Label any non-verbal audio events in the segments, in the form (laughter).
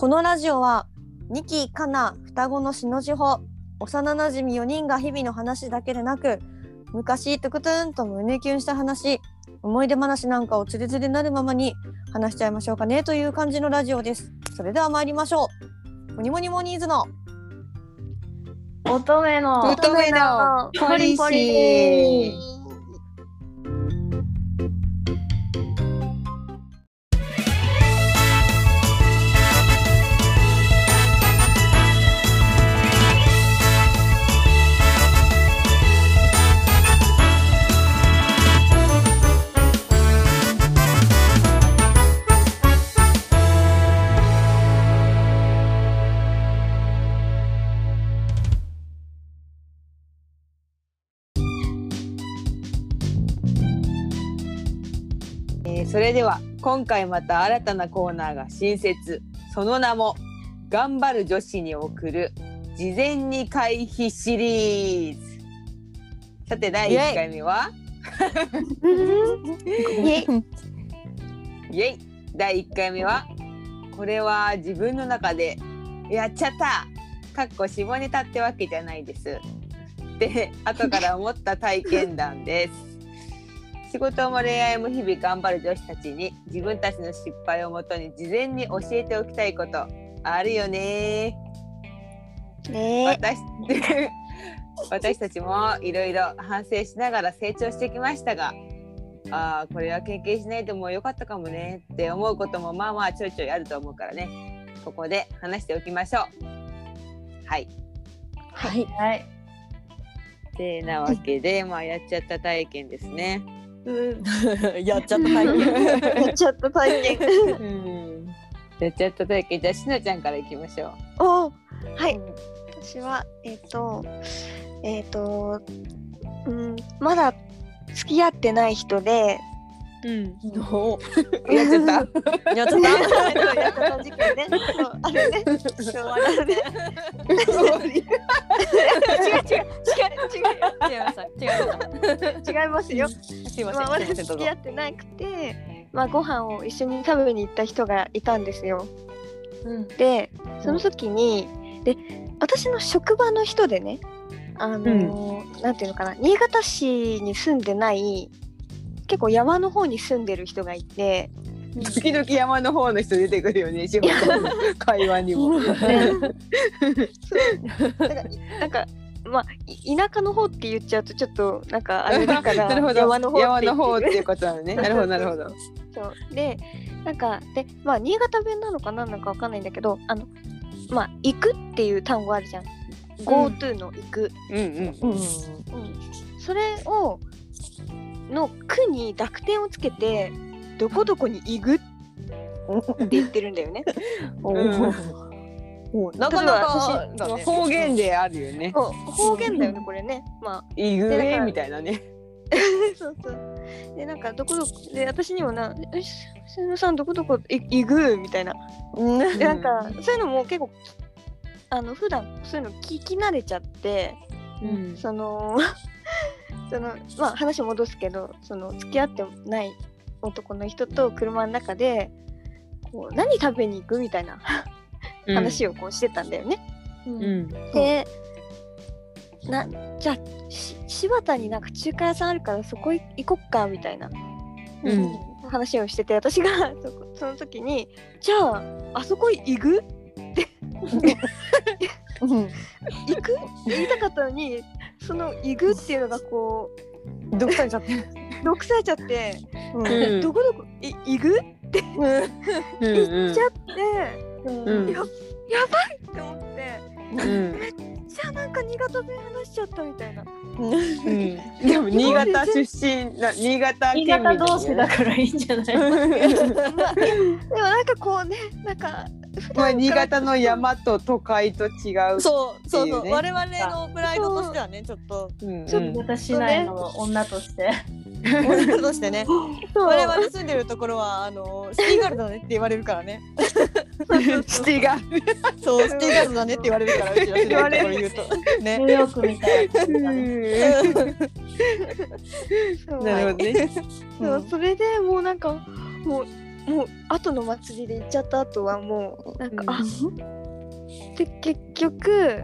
このラジオは二期かな双子のしのじほ幼なじみ4人が日々の話だけでなく昔トゥクトゥンと胸キュンした話思い出話なんかをつれづれなるままに話しちゃいましょうかねという感じのラジオです。それでは参りましょう。モニモニモニーズの乙女の乙女のポリシーれでは今回また新たなコーナーが新設。その名も「頑張る女子に送る事前に回避シリーズ」さて第1回目は？イエイ。イエイ。第1回目はこれは自分の中でやっちゃった。かっこ下ネタってわけじゃないです。で後から思った体験談です仕事も恋愛も日々頑張る女子たちに自分たちの失敗をもとに事前に教えておきたいことあるよね。ね。私 (laughs) 私たちもいろいろ反省しながら成長してきましたがあーこれは経験しないでもよかったかもねって思うこともまあまあちょいちょいあると思うからね。ここで話しておきましょう。はい。はい。はい。てなわけでまあやっちゃった体験ですね (laughs) やっちゃった体験。(laughs) やっちゃった体験。うん。やっちゃった体験じゃあしなちゃんからいきましょう。おーはい。私はえっ、とえっ、とうんまだ付き合ってない人でうん。お (laughs) やっちゃった。やっちゃった。そうやった事件ね。あれね。そうあれね。違う違う違う違う違いました違いまし違いますよ。たすいません。ません。どうぞ。付き合ってなくて、まあ、ご飯を一緒に食べに行った人がいたんですよ。うん。でその時にで私の職場の人でねあのーなんていうのかな新潟市に住んでない結構山の方に住んでる人がいて時々山の方の人出てくるよね仕事の会話にも。(laughs) なんかなんかまあい田舎の方って言っちゃうとちょっとなんかあれだから (laughs) なるほど。山の方山の方っていうことなのね。(laughs) なるほどなるほど。そう。でなんかでまあ新潟弁なのか何なのかわかんないんだけどあのまあ行くっていう単語あるじゃん。GoTo の行く、うんうん。うん。うん、それをの「く」に濁点をつけて「どこどこに行く」って言ってるんだよね。(laughs) おうんーおーなかなか方言であるよね。方言だよねこれね。まいぐえみたいなね。あ (laughs) そうそう。でなんかどこどこで私にもな「えしすみさんどこどこい行く」みたいな。うんでなんかそういうのも結構あの普段そういうの聞き慣れちゃって。うんその (laughs) そのまあ話戻すけどその付き合ってない男の人と車の中でこう何食べに行くみたいな話をこうしてたんだよね。うん。でなじゃあし柴田になんか中華屋さんあるからそこい行こっかみたいな。うん。話をしてて私が (laughs) そこその時に「じゃああそこ行く？うん。行く?」って言いたかったのにその「行く」っていうのがこう毒されちゃって。毒されちゃって。うん。うんどこどこ？い行く？って。(laughs) 言っちゃって、うん。ややばいって思って。うん。めっちゃなんか新潟弁話しちゃったみたいな。うん。でも新潟出身な新潟新県民潟同士だからいいんじゃない？まあでもなんかこうねなんかまあ新潟の山と都会と違う。そうそうそう、っていうね我々のプライドとしてはねちょっと。うんちょっうん新潟市内の女として。我々としてね。(laughs) 我々住んでるところはあのシティガールだねって言われるからねシティが。そうシティガールだねって言われるからうちら住んでるところ言うと。ね。ニューヨークみたい。なるほどね。そうそれでもうなんかもうもう後の祭りで行っちゃった後はもうなんか、あで結局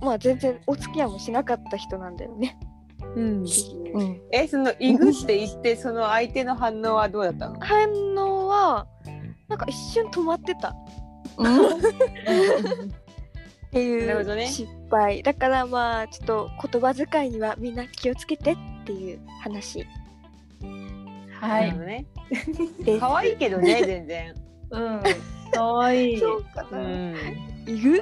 まあ全然お付き合いもしなかった人なんだよね。うん。うん。えそのイグって言ってその相手の反応はどうだったの？反応はなんか一瞬止まってた。っなていう失敗、だからまあちょっと言葉遣いにはみんな気をつけてっていう話。はい。可愛いけどね全然。うん。かわい。い。そうかな。うん。いぐ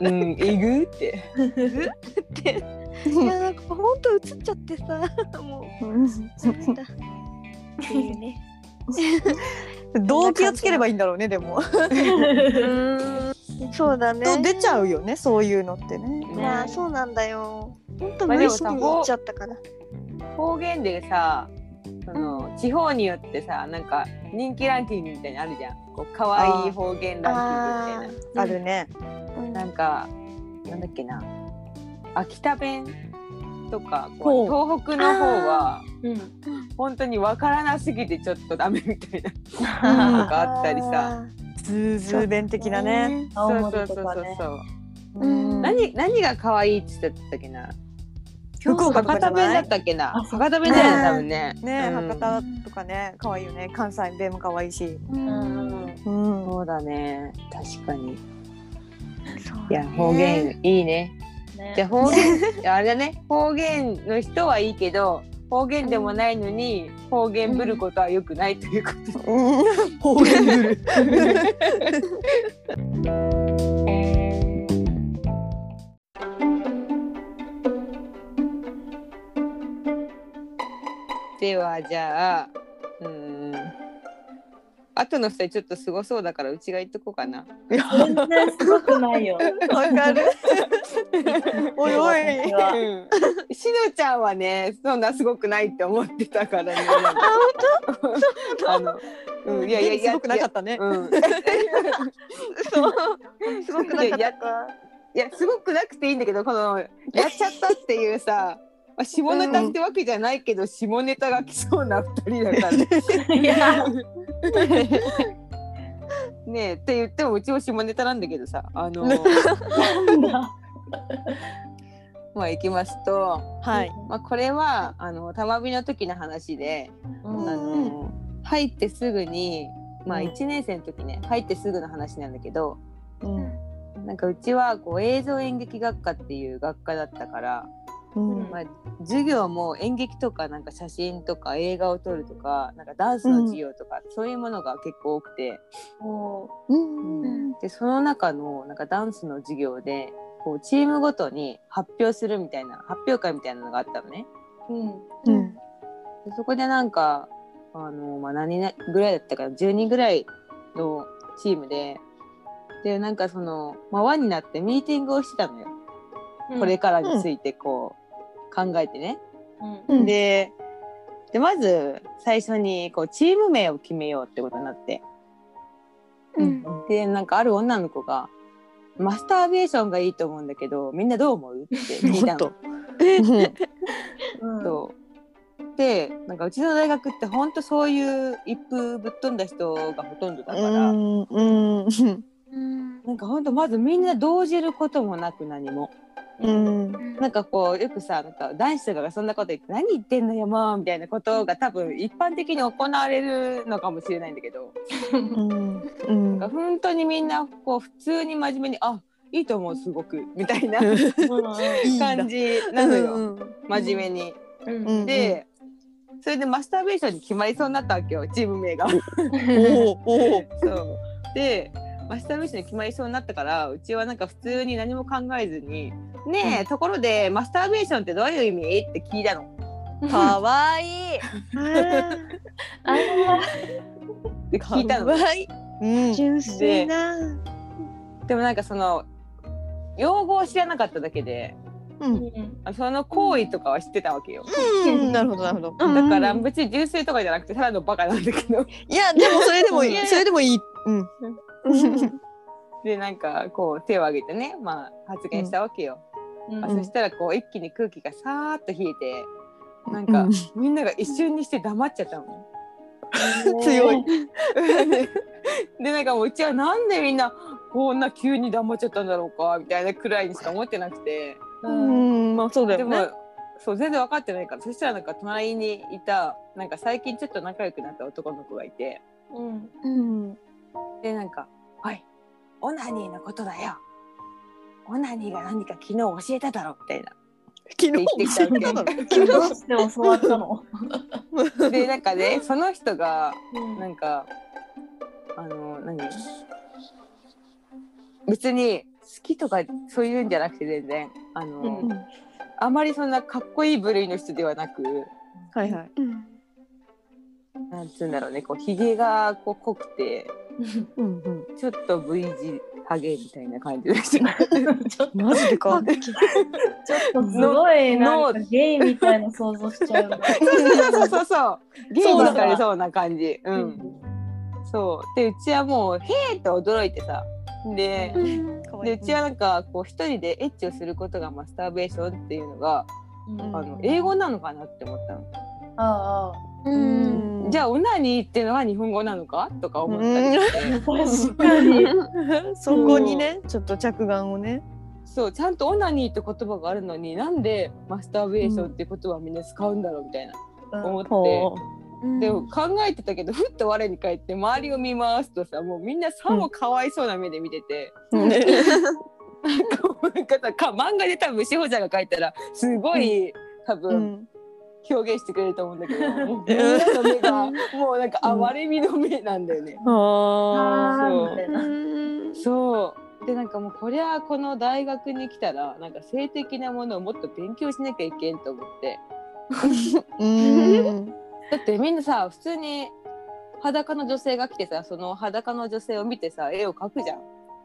うんイグって。って。いやなんかほんと映っちゃってさ。もうなん。だ。っていうね。どう気をつければいいんだろうねでも。そうだね。と出ちゃうよねそういうのってね。いやそうなんだよ。ほんとまあでもさ無意識に言っちゃったから。方言でさその地方によってさなんか人気ランキングみたいにあるじゃんこう可愛い方言ランキングみたいなあるね。うんなんかなんだっけな秋田弁とかこうほ東北の方はうん。本当にわからなすぎてちょっとダメみたいなとかあったりさ。通ず弁的なね。青そうそう。そうそうそう。うん。何何が可愛いって言ってたっけな？福岡博多弁だったっけな？博多弁だよね多分ね。ね。うん。博多とかね可愛いよね。関西弁も可愛いし。うん。うん。そうだね。確かに。いや方言いいねね。で方言いやあれだね。方言の人はいいけど方言でもないのに方言ぶることはよくないということ。でうん方言ぶる。ではじゃあうーん後の二人ちょっとすごそうだからうちが言っとこうかな。全然すごくないよ。(laughs) わかる。(laughs) おいおい。しのちゃんはねそんなすごくないって思ってたからね。あの、うん、いやいやいやすごくなかったね。うん、(laughs) そう。すごくなかったか。いやすごくなくていいんだけどこのやっちゃったっていうさ、まあ、下ネタってわけじゃないけど、下ネタが来そうな二人だからね。いや。ねえって言ってもうちも下ネタなんだけどさあの。まあ行きますと、はい。まあ、これはあの玉火の時の話で、うんあの入ってすぐにまあうん1年生の時ね入ってすぐの話なんだけどうん。なんかうちはこう映像演劇学科っていう学科だったから、うん。まあ、授業も演劇とかなんか写真とか映画を撮るとかなんかダンスの授業とか、そういうものが結構多くて、もうん。でその中のなんかダンスの授業でこうチームごとに発表するみたいな発表会みたいなのがあったのね。う。うん。うん。でそこでなんかあの、まあ、何人ぐらいだったかな10人ぐらいのチームででなんかその、まあ、輪になってミーティングをしてたのよ、これからについてこう、考えてね。うん。うんででまず最初にこうチーム名を決めようってことになってうん。でなんかある女の子が「マスターベーションがいいと思うんだけどみんなどう思う?」って聞いたの。(laughs) でなんかうちの大学ってほんとそういう一風ぶっ飛んだ人がほとんどだから、うん。うん。うん。なんかほんとまずみんな動じることもなく何もうん。なんかこうよくさなんか男子とかがそんなこと言って「何言ってんのよもう」みたいなことが多分一般的に行われるのかもしれないんだけど、うん。うんなんか本当にみんなこう普通に真面目に「あいいと思うすごく」みたいな (laughs) 感じなのよ、うん真面目に。うん。うんでそれでマスターベーションに決まりそうになったわけよチーム名が。おおお (laughs) そうでマスターベーションに決まりそうになったからうちはなんか普通に何も考えずに「ねえ、ところでマスターベーションってどういう意味?」って聞いたの。かわいい。あで (laughs) 聞いたの。かわいい。うん。純粋な。でもなんかその用語を知らなかっただけでうん。その行為とかは知ってたわけよ。うん。なるほどなるほど。だから別に純粋とかじゃなくてただのバカなんだけどいやでもそれでもいい。それでもいい。うん。(laughs) でなんかこう手を挙げてね、まあ、発言したわけよ。うんあそしたらこう一気に空気がさーっと冷えてなんか、うんみんなが一瞬にして黙っちゃったのね。(laughs) 強い。(laughs) でなんかもううちはなんでみんなこんな急に黙っちゃったんだろうかみたいなくらいにしか思ってなくてううんんまあそうだでも、よね。そう全然分かってないからそしたらなんか隣にいたなんか最近ちょっと仲良くなった男の子がいてうんうんでなんか「おいオナニーのことだよ。オナニーが何か昨日教えただろ」みたいな。昨日教えただろ。どうして教わったの？(laughs) でなんかね (laughs) その人がうん。なんかあの何？別に好きとかそういうんじゃなくて全然あの、うん。あまりそんなかっこいい部類の人ではなくはいはい。うんなんつうんだろうね。こうひげがこう濃くてうんうん。ちょっと V 字ハゲみたいな感じの人ちょっとマジでか。(laughs) ちょっとすごいなんかゲイみたいな想像しちゃう。な。そうそうそうそう。ゲイにそうだかれそうな感じ。うん、そう。でうちはもう「へーって驚いてさででうちはなんかこう一人でエッチをすることがマスターベーションっていうのが、あの英語なのかなって思ったの。あうん。じゃあオナニーっていうのは日本語なのか？とか思ったりして、あ確かに。(laughs) そこにねちょっと着眼をね。そうちゃんとオナニーって言葉があるのになんでマスターベーションって言葉をみんな使うんだろうみたいな。思って、ほでも考えてたけどふっと我に返って周りを見回すとさもうみんなさもかわいそうな目で見てて、う。ん。(laughs) なんかさか漫画で多分志保ちゃんが書いたらすごい、多分、うん。表現してくれると思うんだけど、も (laughs) うみんなの目がもうなんか哀れみの目なんだよね。ああーみたいな。ーそうでなんかもうこりゃこの大学に来たらなんか性的なものをもっと勉強しなきゃいけんと思ってうん。(laughs) だってみんなさ普通に裸の女性が来てさその裸の女性を見てさ絵を描くじゃん。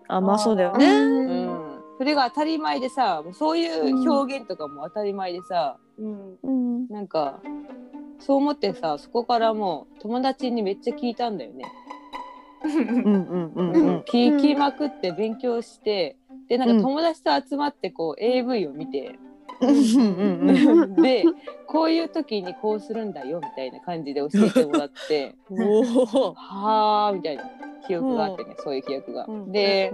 あまあそうだようね。ん、それが当たり前でさもうそういう表現とかも当たり前でさ、うんうん。なんかそう思ってさそこからもう友達にめっちゃ聞いたんだよね。うんうんうんううんん。聞きまくって勉強してでなんか友達と集まってこう AV を見て、うんうんうん。でこういう時にこうするんだよみたいな感じで教えてもらって。(laughs) はあみたいな記憶があってね、そういう記憶が。で、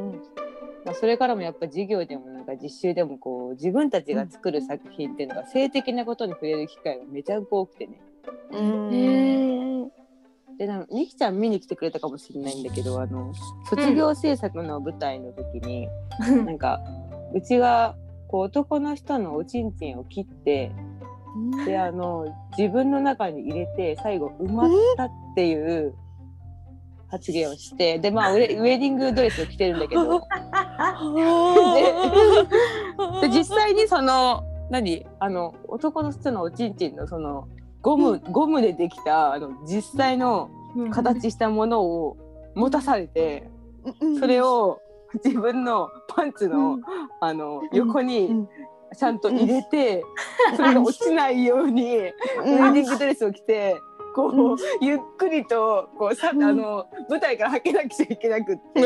まあ、それからもやっぱ授業でもなんか実習でもこう自分たちが作る作品っていうのが性的なことに触れる機会がめちゃく多くてね。うん。でなんかにきちゃん見に来てくれたかもしれないんだけどあの卒業制作の舞台の時に、なんかうちがこう男の人のおちんちんを切ってであの自分の中に入れて最後埋まったっていう発言をしてでまあウェウェディングドレスを着てるんだけど (laughs) で (laughs) 実際にその何？あの男の人のおちんちんのそのゴムゴムでできたあの実際の形したものを持たされてそれを自分のパンツのあの横にちゃんと入れてそれが落ちないようにウェディングドレスを着てこうゆっくりとこうさあの舞台からはけなくちゃいけなくって。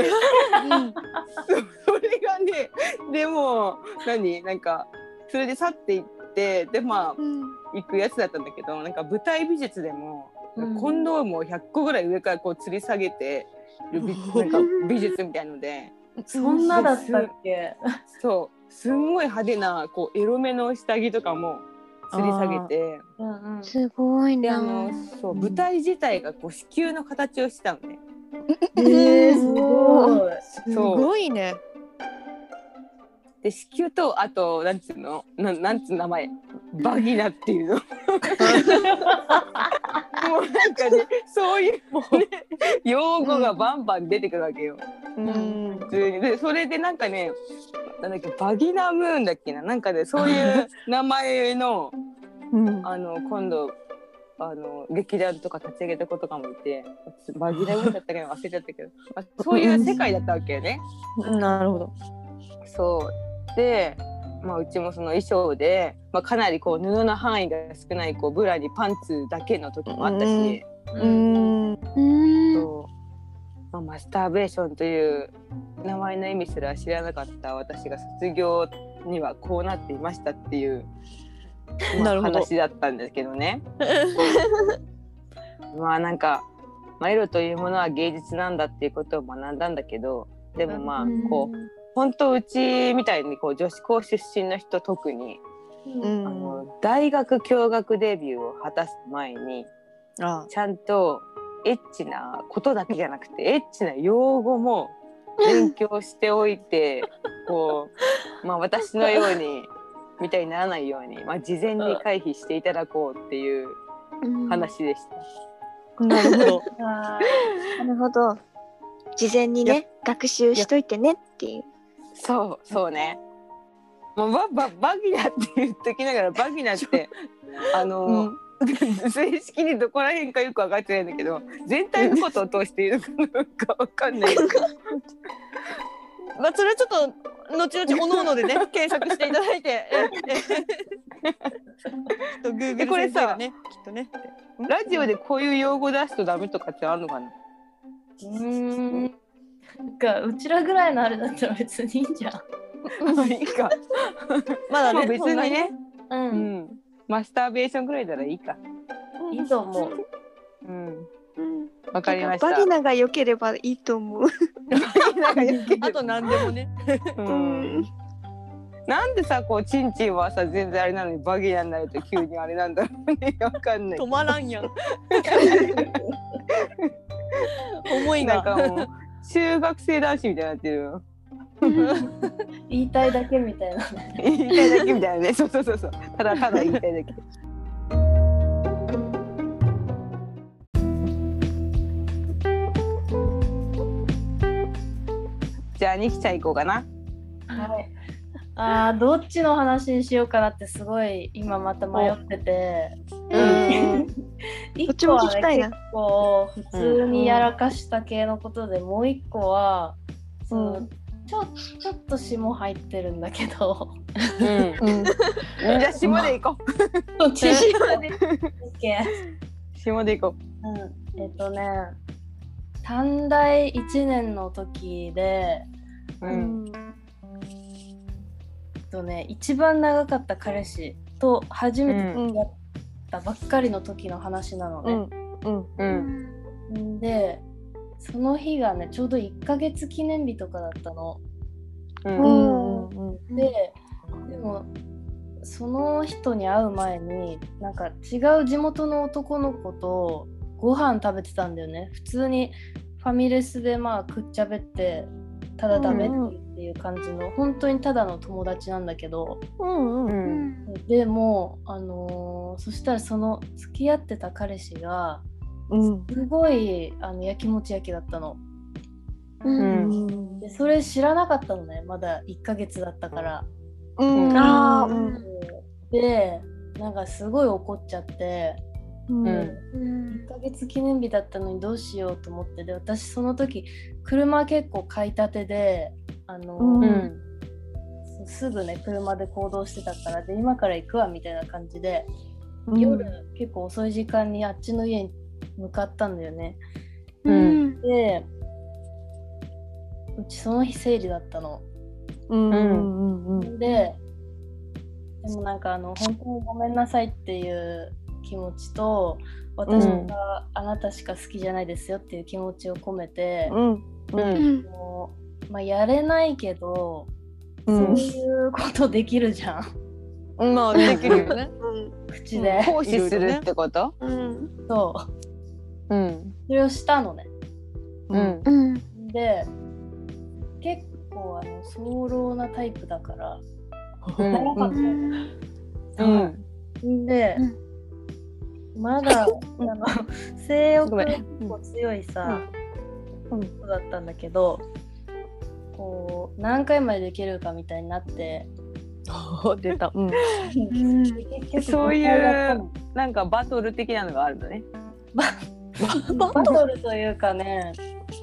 それがねでも何？なんかそれで去っていってでまあ行くやつだったんだけどなんか舞台美術でも、うん。コンドームを100個ぐらい上からこう吊り下げてる美 (laughs) なんか美術みたいので。そんなだったっけ？そう。すんごい派手なこうエロめの下着とかも吊り下げてうんうんすごいなであのそう舞台自体がこう子宮の形をしてたのね。えー、すごい。すごいね。で子宮とあとなんつうの？なんなんつう名前？バギナっていうの (laughs) もうなんかねそういう、ね、用語がバンバン出てくるわけよ。うん。普通にでそれでなんかねなんだっけバギナムーンだっけな？なんかねそういう名前のうん。あの今度あの劇団とか立ち上げた子とかもいてバギナムーンだったか忘れちゃったけど、(laughs) まあ、そういう世界だったわけよね。なるほど。そうで、まあ、うちもその衣装で、まあ、かなりこう布の範囲が少ないこうブラにパンツだけの時もあったし、うん。うんそうまあ、マスターベーションという名前の意味すら知らなかった私が卒業にはこうなっていましたっていう、まあな話だったんですけどね。(laughs) まあなんかまあ、エロというものは芸術なんだっていうことを学んだんだけどでもまあこう本当うちみたいにこう女子校出身の人特に、うん。あの大学共学デビューを果たす前にあ。ちゃんとエッチなことだけじゃなくてエッチな用語も勉強しておいてこう、まあ、私のようにみたいにならないように、まあ、事前に回避していただこうっていう話でした。なるほど。(laughs) あなるほど。事前にね、学習しといてねっていう。そうそうね。もうバババギナって言っときながらバギナって (laughs) あの、うん正式にどこら辺かよく分かってないんだけど全体のことを通しているのかどうか分かんない (laughs) まあそれはちょっと後々おのおのでね (laughs) 検索していただいて、えええと Google これさねきっとね。ラジオでこういう用語出すとダメとかってあるのかな？ーうーん。なんかうちらぐらいのあれだったら別にいいんじゃん。いいか。まだねまあ別にね、う。うんん、マスターベーションぐらいならいいか。いいと思う。うん、うんわかりました。バギナが良ければいいと思う。あと何でもね。うんなんでさこうチンチンはさ全然あれなのにバギナになると急にあれなんだろうね (laughs) わかんない止。まらんやん。(laughs) 思いが。なんかもう中学生男子みたいになってるよ。(laughs) 言いたいだけみたいなね。言いたいだけみたいなね。そうそうそうそう。ただただ言いたいだけ。じゃあニキちゃん行こうかな。はい。あーどっちの話にしようかなってすごい今また迷ってて。うん。一どっちも聞きたいな結構普通にやらかした系のことで、もう一個はその、うん。ちょちょっと霜入ってるん。だけど。うん。うん。じゃあ下で行こそっちで。下で行こうん、えっとね短大1年の時で、う。んとね、一番長かった彼氏と初めて付き合ったばっかりの時の話なのね。うん。うん。うん。んでその日がねちょうど1ヶ月記念日とかだったの。うん。ででもその人に会う前になんか違う地元の男の子とご飯食べてたんだよね普通にファミレスでまあくっちゃべってただ食べっていう感じの、本当にただの友達なんだけどうん。ううん。ん。でもあのーそしたらその付き合ってた彼氏がうん。すごいあのやきもち焼きだったの。うんでそれ知らなかったのねまだ1ヶ月だったから。うん。でなんかすごい怒っちゃってうん。うんうん1ヶ月記念日だったのにどうしようと思ってで私その時車結構買いたてであの、うんうん。すぐね車で行動してたからで今から行くわみたいな感じで、うん夜結構遅い時間にあっちの家に向かったんだよねうんでうちその日生理だったのうん。うん。うん。ででもなんかあの本当にごめんなさいっていう気持ちと私があなたしか好きじゃないですよっていう気持ちを込めて、うん。う。うん。んもうまあ、やれないけど、うん。そういうことできるじゃん。まあできるよね。(laughs) 口で、行使するってこと？うん。そう。うん。それをしたのね。うん。うん。で結構あの早漏なタイプだから。うん。早かったよね。うん。で、まだ (laughs) あの性欲結構強いさ、うん。子だったんだけどこう何回までできるかみたいになって。(laughs) 出た。うん。(laughs) そういう5回やったの。なんかバトル的なのがあるのね。バトルというかね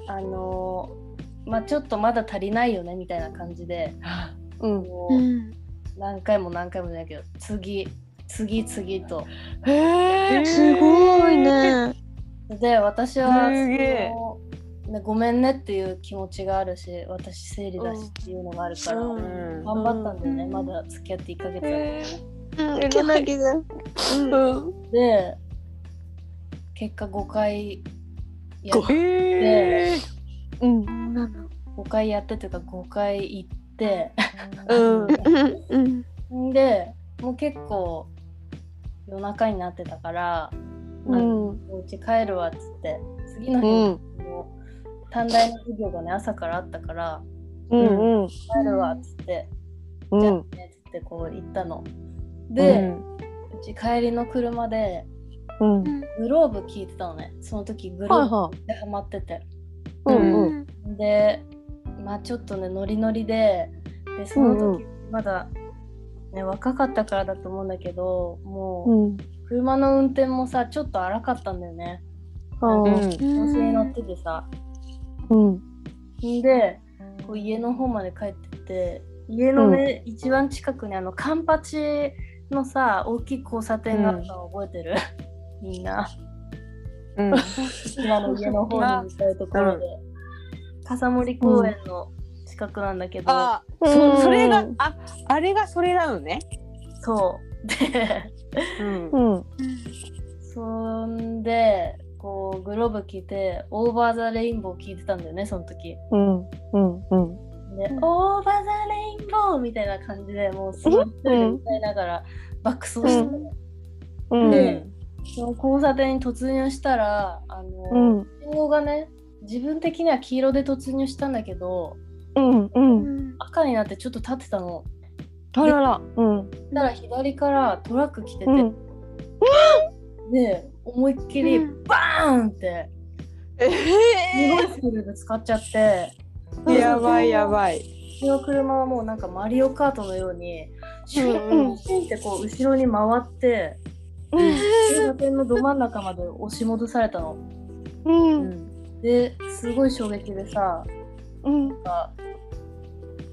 あのまあちょっとまだ足りないよねみたいな感じで。うん。何回も何回もじゃないけど次次々とへえ。すごいね。で私はすげえそのね、ごめんねっていう気持ちがあるし私生理だしっていうのがあるから、うんうん。頑張ったんだよね、まだ付き合って1ヶ月だへうん、けなげだ。うんうん。で結果5回やごへえ。うんなんだ5回やってというか5回行ってうんうんうんでもう結構夜中になってたからうん。お家帰るわっつって次の日うん。も短大の授業がね朝からあったからうんうん。帰るわっつって、うん。じゃあねっつってこう行ったの。で、うち帰りの車でうん。グローブ聞いてたのね。その時グローブでハマってて。いうん。うん。でまあちょっとねノリノリででその時まだ、ね、若かったからだと思うんだけどもううん。車の運転もさちょっと荒かったんだよね。あうん。ー調子に乗っててさ。うん。んでこう家の方まで帰ってって家のね、一番近くにあのカンパチのさ大きい交差点があったの覚えてる、みんな。うん。(laughs) 今の家の方に向かうところで、笠森公園の近くなんだけど、そそれがああれがそれなのね。そう。でうん。う。ん。そんでこうグローブ着て「オーバー・ザ・レインボー」聞いてたんだよねその時。うん。うん。うん。で「オーバー・ザ・レインボー」みたいな感じでもうすごい歌いながら爆走して。うん。でその交差点に突入したらあの、うん。信号がね自分的には黄色で突入したんだけどうんううん。ん赤になってちょっと立ってたの。あらら。うん。たら左からトラック来てて、うん。で思いっきりうん。バーンって。えすごいスピードで使っちゃって。えやばいやばい。うちの車はもうなんかマリオカートのようにシュうんうん。ンシュンってこう後ろに回って交差点のど真ん中まで押し戻されたの。うん。ですごい衝撃でさうん。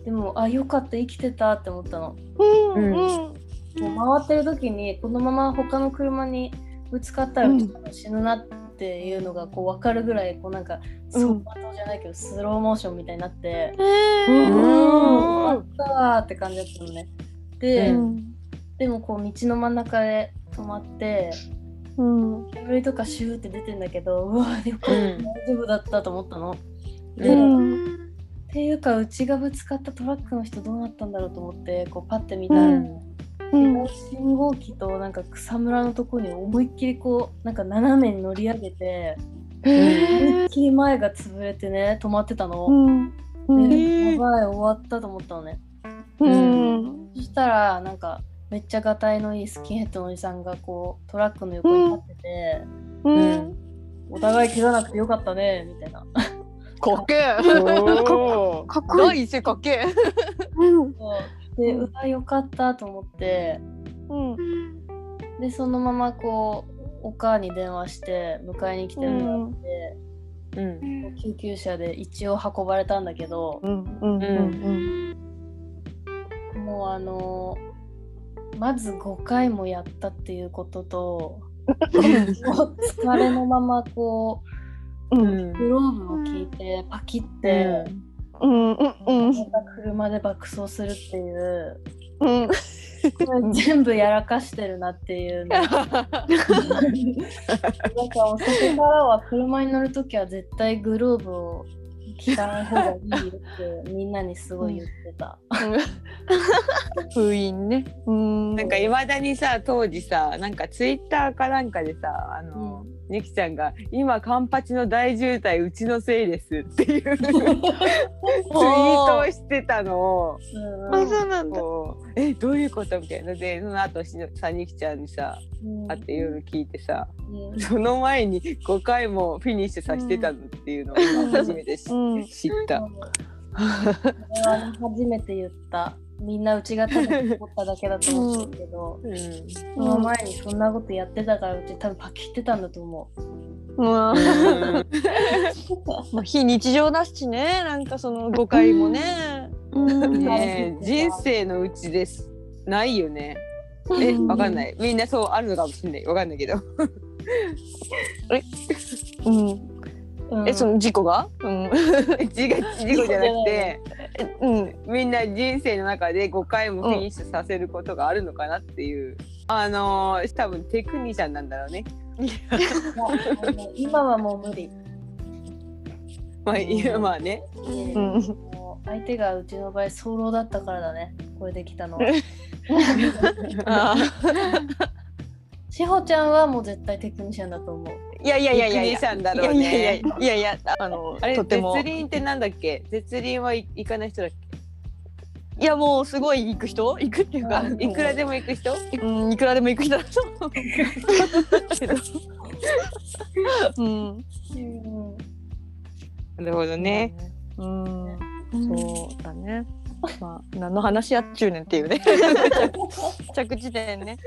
でもあよかった生きてたって思ったの。うん。もう回ってる時にこのまま他の車にぶつかったら死ぬなっていうのがこう分かるぐらいこうなんかうん走馬灯じゃないけどスローモーションみたいになって。うん。あったーって感じだったのね。で、うん。でもこう道の真ん。中で止まってうん。煙とかシューって出てん。だけどうわよかった、うん。大丈夫だったと思ったの。で、うっんていうかうちがぶつかったトラックの人どうなったんだろうと思ってこうパッて見たら、うん。うん。信号機となんか草むらのとこに思いっきりこうなんか斜めに乗り上げて思いっきり前が潰れてね止まってたうの。んうん。でやばい終わったと思ったのね。うん。そしたらなんかめっちゃがたいのいいスキンヘッドのおじさんがこうトラックの横に立ってて、うん。お互い怪我なくてよかったねみたいな。かっけかっこいい。第一声かっけ。えうん。で、うわよかったと思って。うん。でそのままこうお母に電話して迎えに来てもらって、うん。救急車で一応運ばれたんだけど、うん。うん。うん。もうあのまず5回もやったっていうことと (laughs) もう疲れのままこううん。んグローブを聞いてパキって。うんうんうん。車で爆走するっていう。うん。全部やらかしてるなっていうね (laughs) なんかもうそこからは車に乗るときは絶対グローブを着た方がいいよってみんなにすごい言ってた。(laughs) 封印ね。うん。なんかいまだにさ当時さなんかツイッターかなんかでさあの、ゆきちゃんが「今カンパチの大渋滞うちのせいです」っていう (laughs) ツイートをしてたのを。うんあ、そうなんだ。えどういうことみたいな。でその後しさにきちゃんにさうん。会って夜聞いてさうん。その前に5回もフィニッシュさせてたのっていうのを今初めて知,、うん。知った。これはね初めて言った。みんなうちがただ思っただけだと思ってるけど、うん。その前にそんなことやってたからうち多分パキってたんだと思う。まあ非日常だしね。なんかその誤解もね。うん。ねえ人生のうちです。ないよね。えわかんない。みんなそうあるのかもしれない。わかんないけど。(laughs) うん。うん。えその事故が？うん。(laughs) 事故じゃなくて。うん。みんな人生の中で5回もフィニッシュさせることがあるのかなっていう、あのー多分テクニシャンなんだろうね。(laughs) 今はもう無理。まあいやまあね。うん。相手がうちの場合早漏だったからだね。これできたのは。(laughs) あしほ (laughs) ちゃんはもう絶対テクニシャンだと思う。ーいやいやいや。いやいやいやいやいやねいやいやあのあれ絶輪ってなんだっけ？絶輪はい行かない人だっいやもうすごい行く人？行くっていうかうん。けいくらでも行く人？うん。いくらでも行く人だと思う。(laughs) うんなるほどね。うん。そうだね。(laughs) まあ何の話やっちゅうねんっていうね。(laughs) 着地点ね。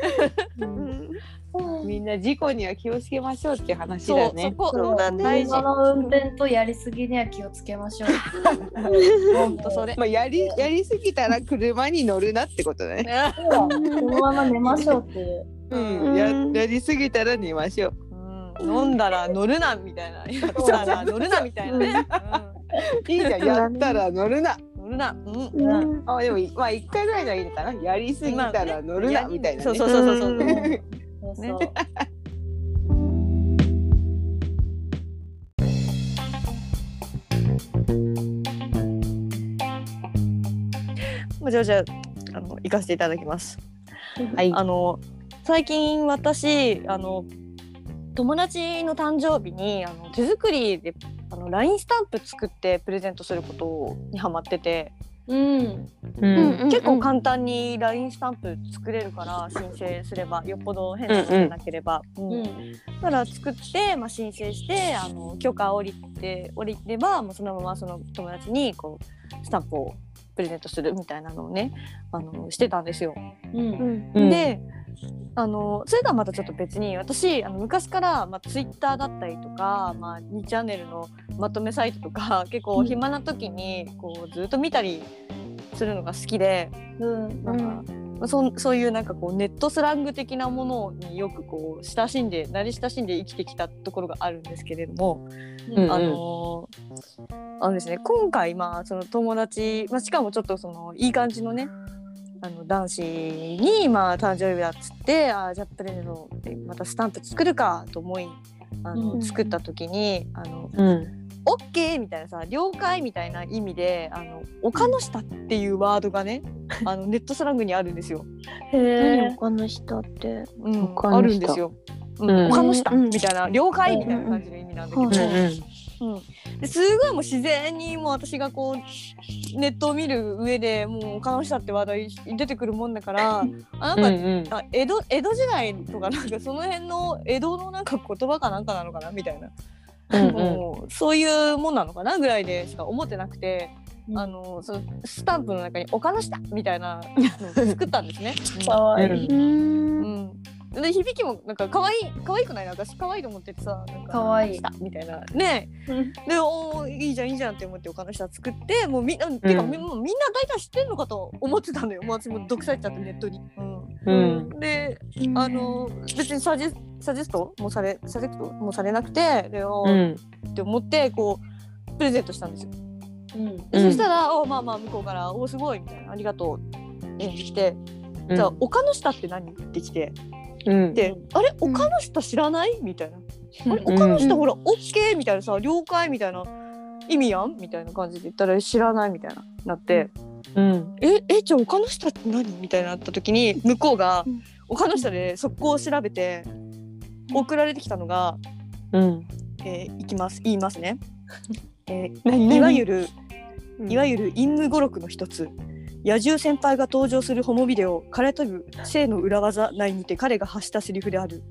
みんな事故には気をつけましょうって話そうそだねこそうだね。大事。車の運転とやりすぎには気をつけましょう。ほんとそれ。まあやりやりすぎたら車に乗るなってことね。このまま寝ましょうっていう。うん。ややりすぎたら寝ましょう。うん飲んだら乗るなみたいな。やったら乗るなみたいなね、いいじゃん。やったら乗るな。うん、乗るな、うん。うん。あでもまあ一回ぐらいのはいいのかな。やりすぎたら乗るなみたいなね。そうそうそうそうそう、うん。そうそう、ねまあじゃあじゃああの行かせていただきます。はい。あの最近私あの友達の誕生日にあの手作りであの LINE スタンプ作ってプレゼントすることにハマってて、うん。うん。結構簡単に LINE スタンプ作れるから申請すればよっぽど変なことなければ。うん。うん。だから作って、まあ、申請してあの許可降りて降りればもうそのままその友達にこうスタンプをプレゼントするみたいなのをねあのしてたんですよ。うん。うん。であのそれとはまたちょっと別に私あの昔から、まあ、ツイッターだったりとか、まあ、2チャンネルのまとめサイトとか (laughs) 結構暇な時にこうずっと見たりするのが好きでうん。なんか、まあそそういうなんかこうネットスラング的なものによくこう親しんで慣れ親しんで生きてきたところがあるんですけれども、うんあのあのですね今回まあその友達、まあ、しかもちょっとそのいい感じのねあの男子にまあ誕生日だっつってあーじゃあプレゼントでまたスタンプ作るかと思いあの、うん。作った時にあのうんオッケーみたいなさ了解みたいな意味であの丘の下っていうワードがねあのネットスラングにあるんですよ。へえ何他の下って？うん、丘の下あるんですよ。うんうん。丘の下うん。みたいな了解みたいな感じの意味なんだけど、うん。うん。ですごいもう自然にもう私がこうネットを見る上でもう丘の下って話題出てくるもんだからあなんか、うん。あ江戸江戸時代とかなんかその辺の江戸のなんか言葉かなんかなのかなみたいな、うんうんもうそういうもんなのかなぐらいでしか思ってなくて。うんあのそのスタンプの中に「丘の下」みたいなのを作ったんですね。(laughs) かわいい、うんうん、で響きもなんか可愛い可愛くない？私可愛いと思っててさなんか可愛い。したみたいな。ね。うん。でおーいいじゃんいいじゃんって思ってお金下作ってもうみんな、てかみみんな大体知ってんのかと思ってたのよ。もう私も毒されちゃってネットに。うん。であの別にサジェサジェストもされサジェクトもされなくてでおうーん。って思ってこうプレゼントしたんですよ。うん。そしたらおまあまあ向こうから「おすごい」みたいな「ありがとう」って来て「うん。じゃあ丘の下って何?」って来て。うん。で、あれうん。丘の下知らない？みたいな。あれうん丘の下ほら、オッケーみたいなさ、了解？みたいな。意味やん？みたいな感じで言ったら知らない？みたいななって、うん。え、え、じゃあ丘の下って何？みたいになった時に、向こうがうん。丘の下で速攻調べて、送られてきたのが、うん。えーいきます、言いますね。(laughs) えー何いわゆる、いわゆゆる陰夢語録の一つ。野獣先輩が登場するホモビデオ「彼とぶ性の裏技」内にて彼が発したセリフである。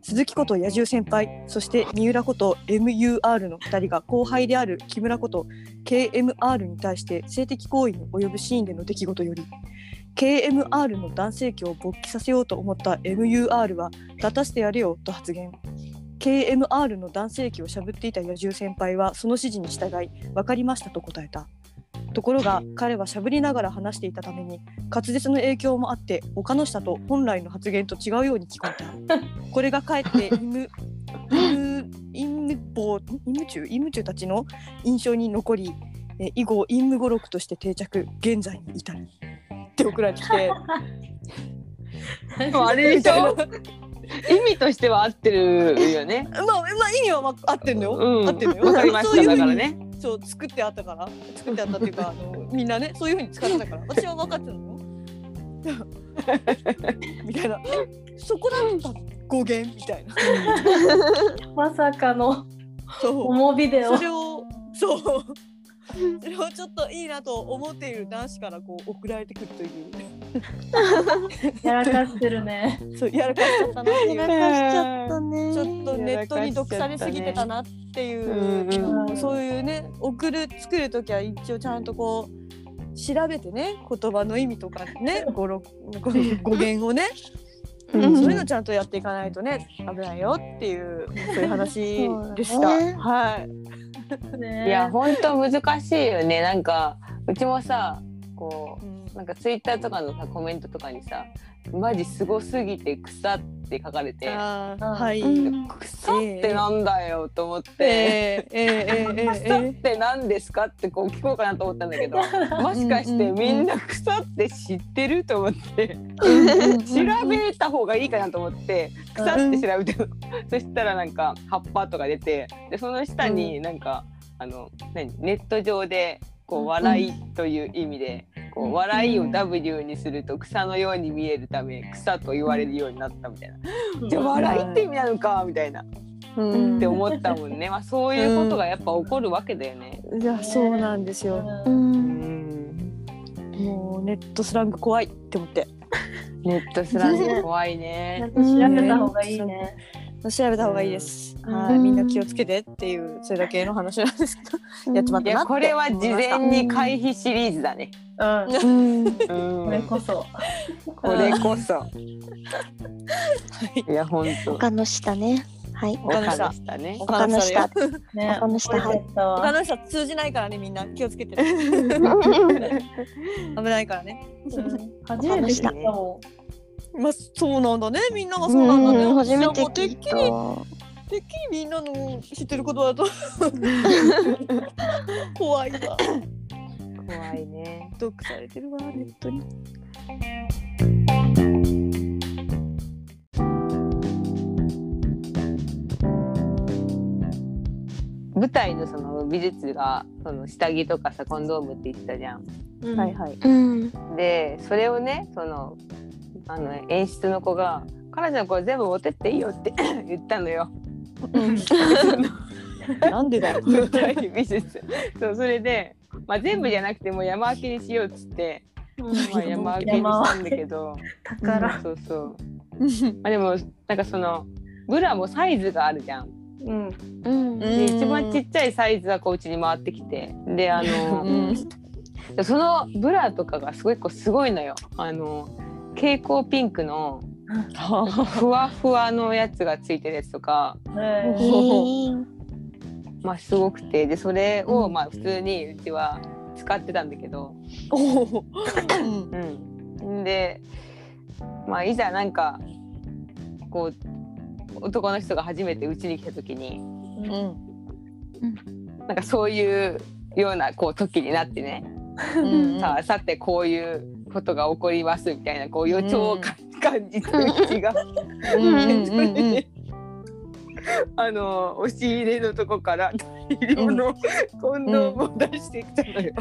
鈴木こと野獣先輩そして三浦こと MUR の2人が後輩である木村こと KMR に対して性的行為に及ぶシーンでの出来事より KMR の男性器を勃起させようと思った MUR は「立たせてやれよ」と発言。KMR の男性器をしゃぶっていた野獣先輩はその指示に従い「分かりました」と答えた。ところが彼はしゃぶりながら話していたために滑舌の影響もあって丘の下と本来の発言と違うように聞こえた。(laughs) これがかえって陰夢陰夢坊陰夢中？陰夢中たちの印象に残りえ以後陰夢語録として定着現在に至る。って送られてきて。(laughs) あれでしょ？意味としては合ってるよね。(laughs) まあまあ意味はまあ合ってんのよ、うん。合ってんのよ。わかりました。だからね。そう作ってあったから。作ってあったっていうか (laughs) あのみんなねそういうふうに使ってたから。私は分かってたのよ。(laughs) みたいな。えそこだった語源みたいな。まさかのそう。重ビデオそれをそう。それをちょっといいなと思っている男子からこう送られてくるという (laughs) やらかしてるね。そうやらかしちゃったなっていうやらかしちゃったね。ちょっとネットに毒されすぎてたなっていう、うんうんそういうね送る作る時は一応ちゃんとこう調べてね言葉の意味とかね (laughs) 語呂語語源をね、うん。そういうのちゃんとやっていかないとね危ないよっていうそういう話でした。ね。はい。ね。いや本当難しいよね。なんかうちもさこうなんかツイッターとかのさコメントとかにさマジすごすぎて草って書かれてはい。うん。草ってなんだよと思って。え草っー、て何ですかってこう聞こうかなと思ったんだけどもしかしてみんな草って知ってると思って (laughs) 調べた方がいいかなと思って草って調べてそしたらなんか葉っぱとか出てでその下になんかあの何？ネット上でこう笑いという意味でこう笑いを W にすると草のように見えるため草と言われるようになったみたいな。じゃあ笑いって意味なのかみたいな。うん。って思ったもんね。まあそういうことがやっぱ起こるわけだよね。いやそうなんですよ。もうネットスラング怖いって思って。(laughs) ネットスラング怖いちゃねん。と調べた方がいいね。調べた方がいいです。うんはい、みんな気をつけてっていうそれだけの話なんですけど、やっちまっいたなってやこれは事前に回避シリーズだね。うん。これこそ。これこそ。はい (laughs) いや本当。他の下ね。はい。おかでしたね。他の下。ね。他の下はい他の人は通じないからねみんな気をつけてね (laughs) (laughs) 危ないからね。初めて知ったもまあそうなんだねみんながそうなんだね。うん初めて私はもうてっ聞いきりた。てっきりみんなの知ってる言葉だと (laughs) 怖いわ。怖いね。毒されてるわネットに。舞台のその美術がその下着とかさコンドームって言ってたじゃん。う。はいはい。うん。でそれをねそのあの演出の子が「彼女これ全部持ってっていいよ」って (coughs) 言ったのよ。なんでだよ。(laughs) 舞台美術。そうそれで、まあ、全部じゃなくてもう山分けにしようっつって、まあ、山分けにしたんだけど。宝。そうそう。まあでもなんかそのブラもサイズがあるじゃん。うん。うん。で一番ちっちゃいサイズがこううちに回ってきてであの、うんそのブラとかがすごいこうすごいのよ。あの蛍光ピンクのふわふわのやつがついてるやつとか、まあ、すごくてでそれをうん。まあ普通にうちは使ってたんだけど。うん、でまあいざなんかこう男の人が初めてうちに来た時にうん。なんかそういうようなこう時になってね、うん。さあさてこういうことが起こりますみたいなこう予兆をか、感じてうちがうん。うん。うん。うん。あの押し入れのとこから大量のコンドームを出してきたのよ。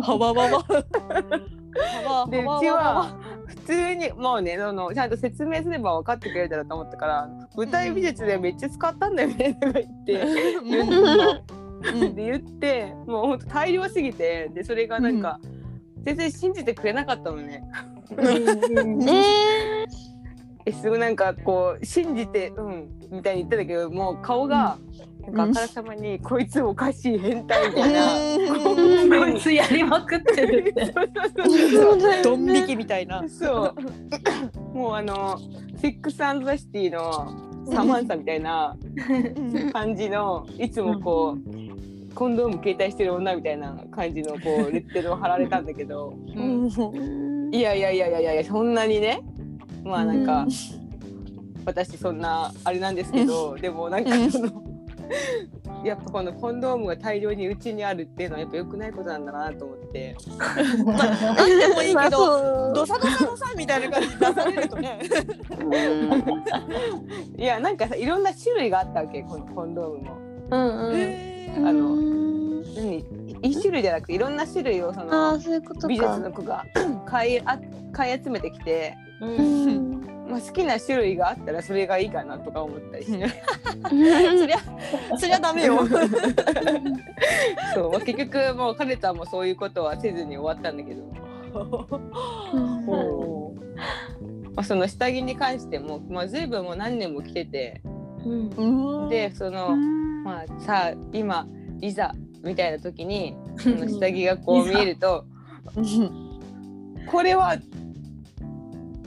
はばばば。はばでうちは普通にもうねそのちゃん。と説明すれば分かってくれるだろうと思ったから舞台美術でめっちゃ使ったん。だよねとか言って。言ってで言ってもうほん。と大量すぎてでそれがなん。か、全然信じてくれなかったのね。ええすごいなんかこう信じてうんみたいに言ってたけどもう顔が、なんかあからさまに、こいつおかしい変態みたいな。こいつやりまくってるって。ドン引きみたいな。そう。もうあのセックスアンドザシティのサマンサみたいな感じのいつもこうコンドーム携帯してる女みたいな感じのこうレッテルを貼られたんだけど、いやいやいやいやいやいやそんなにねまあなんか、私そんなあれなんですけど、でもなんかその。(laughs) やっぱこのコンドームが大量にうちにあるっていうのはやっぱ良くないことなんだなと思ってなんでもいいけど、どドサドサドサみたいな感じで出されるとね。いやなんかさいろんな種類があったわけこのコンドームも。うんうん。へあの種類じゃなくていろんな種類をそあのあそういうこと美術か。の子が (clears throat) 買いあ買い集めてきて、ううん。ん。まあ、好きな種類があったらそれがいいかなとか思ったり (laughs) そりゃそりゃダメよ。(laughs) そう、まあ、結局もう彼とはもうそういうことはせずに終わったんだけど、まあ、その下着に関しても、まあ、随分もう何年も着てて。うん。でその、まあさあ今いざみたいな時に (laughs) その下着がこう見えると (laughs) これは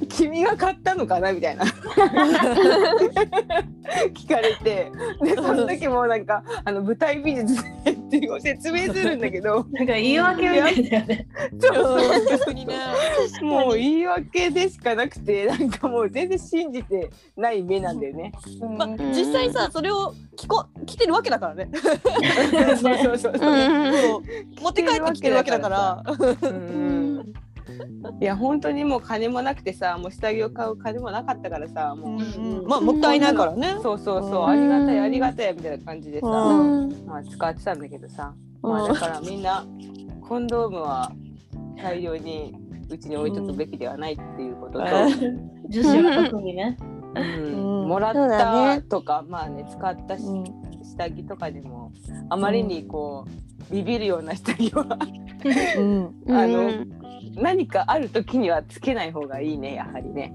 君が買ったのかなみたいな。(laughs) 聞かれて。でその時もなんかあの舞台美術っていう説明するんだけど。なんか言い訳みたいだよね。そうそう逆に。ね。もう言い訳でしかなくてなんかもう全然信じてない目なんだよね。まあ実際さそれを着こ着てるわけだからね。(laughs) そうそうそうそう。そう。持って帰ってきてるわけだから。うんいや本当にもう金もなくてさもう下着を買う金もなかったからさもう、んまあもったいないからね。そうそうそう、うん。ありがたいありがたいみたいな感じでさ、うん。まあ、使ってたんだけどさ、まあ、だからみんなコンドームは大量にうちに置いとくべきではないっていうことと、女子は特にね。うん。うん。もらったねとか、まあね使ったし、うん。下着とかでもあまりにこうビビるような下着はうんあの何かある時にはつけない方がいいねやはりね。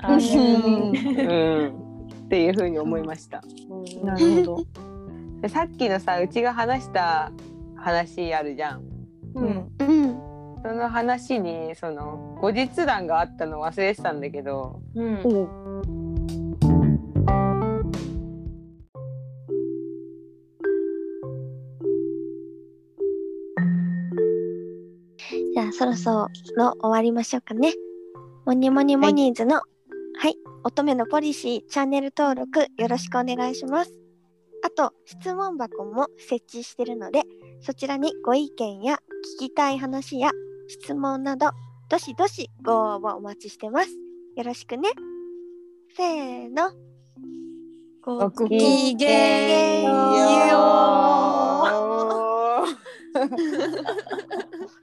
あうんうん、っていうふうに思いました。なるほど。でさっきのさうちが話した話あるじゃん。うんうん。その話にその後日談があったの忘れてたんだけどうんそろそろ終わりましょうかね。モニモニモニーズの、はい、乙女のポリシーチャンネル登録よろしくお願いします。あと質問箱も設置してるので、そちらにご意見や聞きたい話や質問など、どしどしご応募お待ちしてます。よろしくね。せーの。ごごきげんよう。う